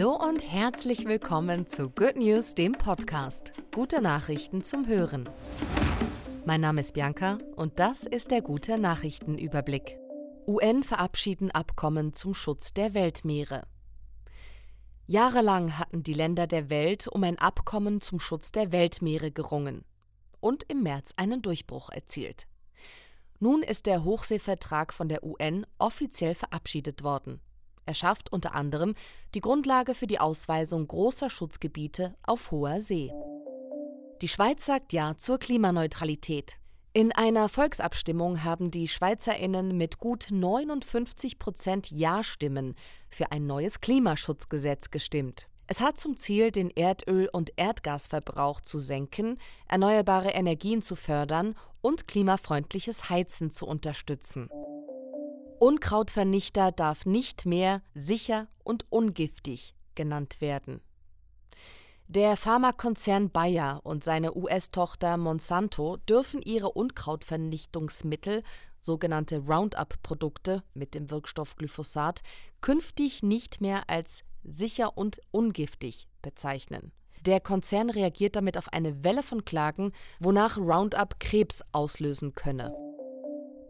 Hallo und herzlich willkommen zu Good News, dem Podcast. Gute Nachrichten zum Hören. Mein Name ist Bianca und das ist der gute Nachrichtenüberblick. UN verabschieden Abkommen zum Schutz der Weltmeere. Jahrelang hatten die Länder der Welt um ein Abkommen zum Schutz der Weltmeere gerungen und im März einen Durchbruch erzielt. Nun ist der Hochseevertrag von der UN offiziell verabschiedet worden. Er schafft unter anderem die Grundlage für die Ausweisung großer Schutzgebiete auf hoher See. Die Schweiz sagt Ja zur Klimaneutralität. In einer Volksabstimmung haben die Schweizerinnen mit gut 59 Prozent Ja-Stimmen für ein neues Klimaschutzgesetz gestimmt. Es hat zum Ziel, den Erdöl- und Erdgasverbrauch zu senken, erneuerbare Energien zu fördern und klimafreundliches Heizen zu unterstützen. Unkrautvernichter darf nicht mehr sicher und ungiftig genannt werden. Der Pharmakonzern Bayer und seine US-Tochter Monsanto dürfen ihre Unkrautvernichtungsmittel, sogenannte Roundup-Produkte mit dem Wirkstoff Glyphosat, künftig nicht mehr als sicher und ungiftig bezeichnen. Der Konzern reagiert damit auf eine Welle von Klagen, wonach Roundup Krebs auslösen könne.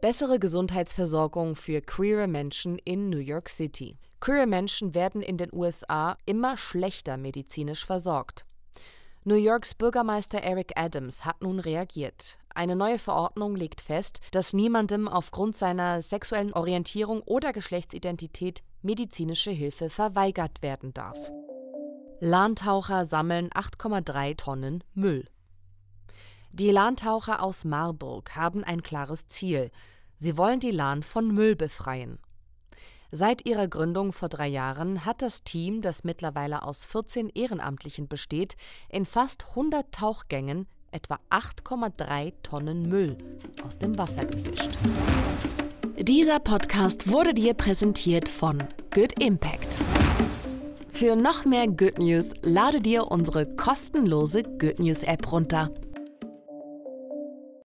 Bessere Gesundheitsversorgung für queere Menschen in New York City. Queere Menschen werden in den USA immer schlechter medizinisch versorgt. New Yorks Bürgermeister Eric Adams hat nun reagiert. Eine neue Verordnung legt fest, dass niemandem aufgrund seiner sexuellen Orientierung oder Geschlechtsidentität medizinische Hilfe verweigert werden darf. Lahntaucher sammeln 8,3 Tonnen Müll. Die Lahntaucher aus Marburg haben ein klares Ziel. Sie wollen die Lahn von Müll befreien. Seit ihrer Gründung vor drei Jahren hat das Team, das mittlerweile aus 14 Ehrenamtlichen besteht, in fast 100 Tauchgängen etwa 8,3 Tonnen Müll aus dem Wasser gefischt. Dieser Podcast wurde dir präsentiert von Good Impact. Für noch mehr Good News lade dir unsere kostenlose Good News App runter